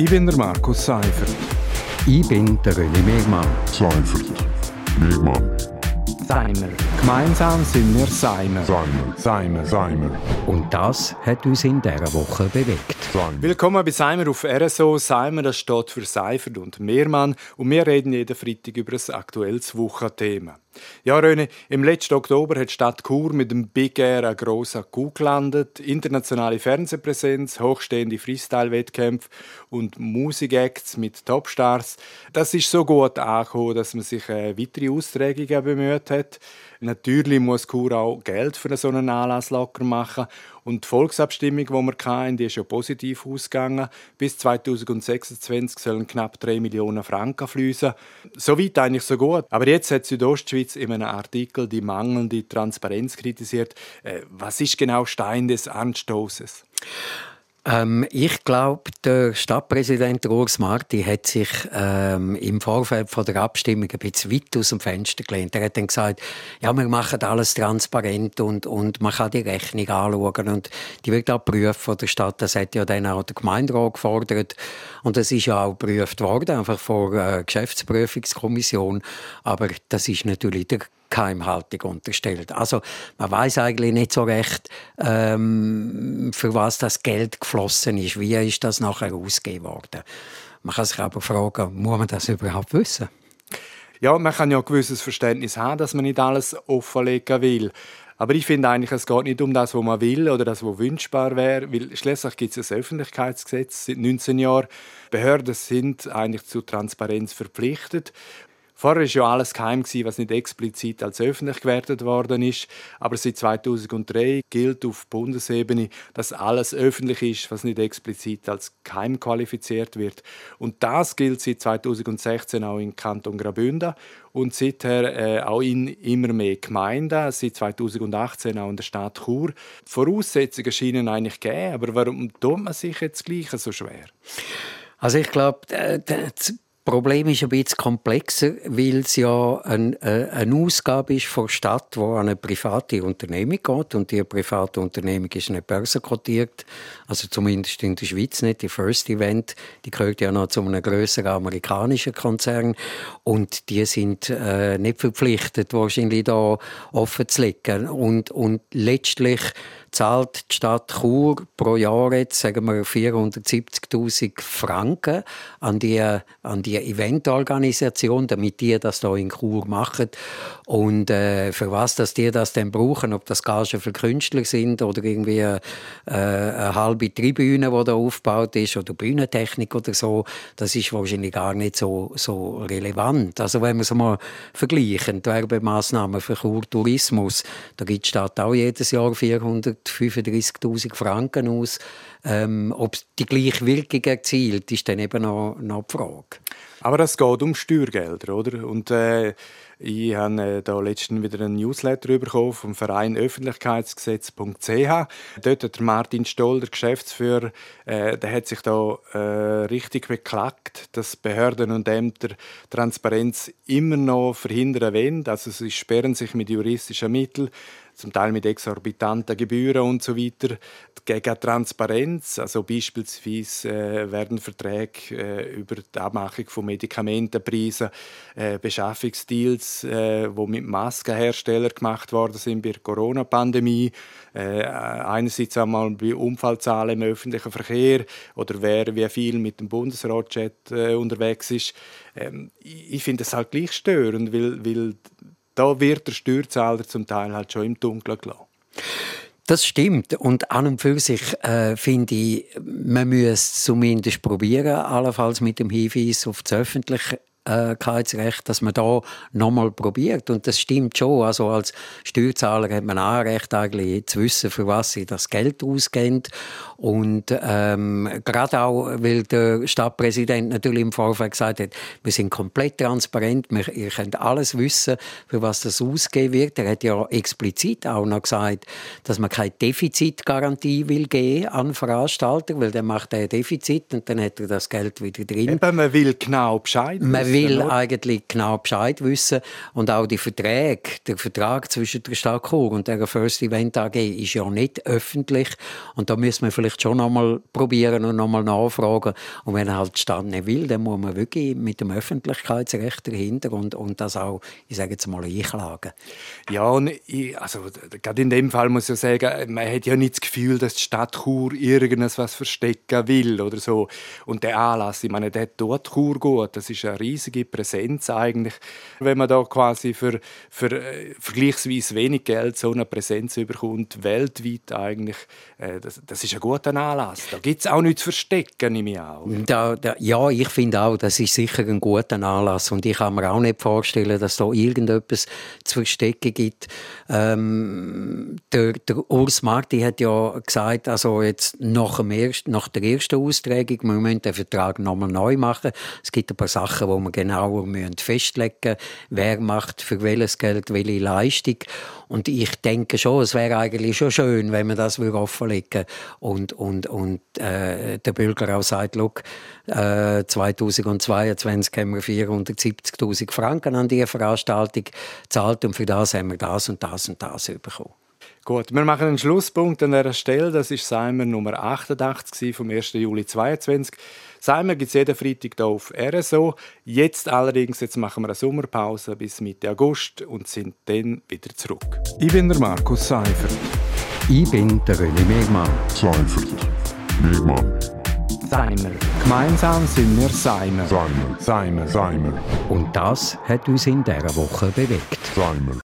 Ich bin der Markus Seifert. Ich bin der René Megmann. Seifert. Megmann. Seimer. Gemeinsam sind wir Seimer. Seimer. Seimer. Seimer. Und das hat uns in dieser Woche bewegt. Seimer. Willkommen bei Seimer auf RSO. Seimer, das steht für Seifert und Mehrmann. Und wir reden jeden Freitag über ein aktuelles Wochenthema. Ja, Röne, im letzten Oktober hat die Stadt Chur mit dem Big Air ein grosser Coup gelandet. Internationale Fernsehpräsenz, hochstehende Freestyle-Wettkämpfe und Musikacts mit Topstars. Das ist so gut angekommen, dass man sich äh, weitere Austragungen bemüht hat. Natürlich muss Chur auch Geld für so einen Anlass locker machen. Und die Volksabstimmung, die wir hatten, die ist ja positiv ausgegangen. Bis 2026 sollen knapp 3 Millionen Franken fließen. So weit eigentlich so gut. Aber jetzt hat Südostschweiz in einem Artikel die mangelnde Transparenz kritisiert. Äh, was ist genau Stein des Anstoßes? Ähm, ich glaube, der Stadtpräsident Urs Marti hat sich ähm, im Vorfeld von der Abstimmung ein bisschen weit aus dem Fenster gelehnt. Er hat dann gesagt, ja, wir machen alles transparent und, und man kann die Rechnung anschauen und die wird auch geprüft von der Stadt. Das hat ja dann auch der Gemeinderat gefordert und das ist ja auch geprüft worden, einfach vor der Geschäftsprüfungskommission. Aber das ist natürlich der Geheimhaltung unterstellt. Also man weiß eigentlich nicht so recht, ähm, für was das Geld geflossen ist. Wie ist das nachher ausgegeben worden? Man kann sich aber fragen, muss man das überhaupt wissen? Ja, man kann ja ein gewisses Verständnis haben, dass man nicht alles offenlegen will. Aber ich finde eigentlich, es geht nicht um das, was man will oder das, was wünschbar wäre, weil schließlich gibt es ein Öffentlichkeitsgesetz seit 19 Jahren. Behörden sind eigentlich zu Transparenz verpflichtet Vorher war ja alles geheim, was nicht explizit als öffentlich gewertet worden ist. Aber seit 2003 gilt auf Bundesebene, dass alles öffentlich ist, was nicht explizit als geheim qualifiziert wird. Und das gilt seit 2016 auch im Kanton Graubünden und seither äh, auch in immer mehr Gemeinden, seit 2018 auch in der Stadt Chur. Die Voraussetzungen scheinen eigentlich gegeben, aber warum tut man sich jetzt gleich so schwer? Also ich glaube, Problem ist ein bisschen komplexer, weil es ja ein, äh, eine Ausgabe ist von Stadt, die an eine private Unternehmung geht. Und die private Unternehmung ist nicht börsenkotiert. Also zumindest in der Schweiz nicht. Die First Event, die gehört ja noch zu einem grösseren amerikanischen Konzern. Und die sind äh, nicht verpflichtet, wahrscheinlich da offen zu legen. Und, und letztlich zahlt die Stadt Chur pro Jahr jetzt, sagen wir, 470.000 Franken an die, an die Eventorganisation, damit die das da in Chur machen. Und äh, für was dass die das dann brauchen, ob das Gagen für Künstler sind oder irgendwie äh, eine halbe Tribüne, die da aufgebaut ist oder Bühnentechnik oder so, das ist wahrscheinlich gar nicht so, so relevant. Also wenn wir es mal vergleichen, die Werbemaßnahmen für Chur Tourismus, da gibt die Stadt auch jedes Jahr 400 35.000 Franken aus. Ähm, ob die gleiche Wirkung erzielt, ist dann eben noch, noch die Frage. Aber es geht um Steuergelder, oder? Und äh, ich habe äh, da letztens wieder einen Newsletter bekommen vom Verein Öffentlichkeitsgesetz.ch. Dort hat Martin Stoll, der Geschäftsführer, äh, der hat sich da äh, richtig beklagt, dass Behörden und Ämter Transparenz immer noch verhindern wollen. Also sie sperren sich mit juristischen Mitteln zum Teil mit exorbitanten Gebühren und so weiter, gegen Transparenz. Also beispielsweise äh, werden Verträge äh, über die Abmachung von Medikamentenpreisen, äh, Beschaffungsdeals, äh, wo mit Maskenherstellern gemacht worden sind bei der Corona-Pandemie, äh, einerseits einmal bei Unfallzahlen im öffentlichen Verkehr oder wer wie viel mit dem Bundesratjet äh, unterwegs ist. Ähm, ich finde es halt gleich störend, weil, weil da wird der Steuerzahler zum Teil halt schon im Dunkeln gelassen. Das stimmt. Und an und für sich äh, finde ich, man müsste zumindest probieren, allenfalls mit dem Hinweis auf das öffentliche Öffentlichkeitsrecht, dass man da nochmal probiert. Und das stimmt schon. Also als Steuerzahler hat man auch Recht, eigentlich zu wissen, für was sie das Geld ausgeben. Und ähm, gerade auch, weil der Stadtpräsident natürlich im Vorfeld gesagt hat, wir sind komplett transparent, wir, ihr könnt alles wissen, für was das ausgeben wird. Er hat ja explizit auch noch gesagt, dass man keine Defizitgarantie will geben an Veranstalter, weil dann macht er ein Defizit und dann hat er das Geld wieder drin. Eben, man will genau Bescheid man will will eigentlich genau Bescheid wissen und auch die Verträge, der Vertrag zwischen der Stadt Chur und der First Event AG ist ja nicht öffentlich und da müssen wir vielleicht schon nochmal probieren und nochmal nachfragen und wenn halt die Stadt nicht will, dann muss man wirklich mit dem Öffentlichkeitsrecht dahinter und, und das auch, ich sage jetzt mal, einklagen. Ja, und ich, also gerade in dem Fall muss ich sagen, man hat ja nicht das Gefühl, dass die Stadt Chur irgendetwas verstecken will oder so. Und der Anlass, ich meine, der tut Chur gut. Das ist eine riesige Präsenz eigentlich, wenn man da quasi für, für äh, vergleichsweise wenig Geld so eine Präsenz überkommt, weltweit eigentlich. Äh, das, das ist ein guter Anlass. Da gibt es auch nichts zu verstecken, nehme ich auch. Da, da, ja, ich finde auch, das ist sicher ein guter Anlass. Und ich kann mir auch nicht vorstellen, dass da irgendetwas zu verstecken gibt. Ähm, der, der Urs Marti hat ja gesagt, also jetzt nach, dem ersten, nach der ersten Austragung, im Moment den Vertrag nochmal neu machen. Es gibt ein paar Sachen, wo man genauer festlegen müssen, wer macht für welches Geld welche Leistung. Und ich denke schon, es wäre eigentlich schon schön, wenn man das offenlegen und und und äh, der Bürger auch sagt, look, äh, 2022 haben wir 470.000 Franken an diese Veranstaltung gezahlt und für das haben wir das und das und das bekommen. Gut, wir machen einen Schlusspunkt an dieser Stelle. Das ist Seimer Nummer 88 vom 1. Juli 2022. Seimer gibt es jeden Freitag hier auf RSO. Jetzt allerdings jetzt machen wir eine Sommerpause bis Mitte August und sind dann wieder zurück. Ich bin der Markus Seifert. Ich bin der René Megmann. Seifert. Megmann. Seimer. Gemeinsam sind wir Seimer. Seimer. Seimer. Seimer. Und das hat uns in dieser Woche bewegt. Seimer.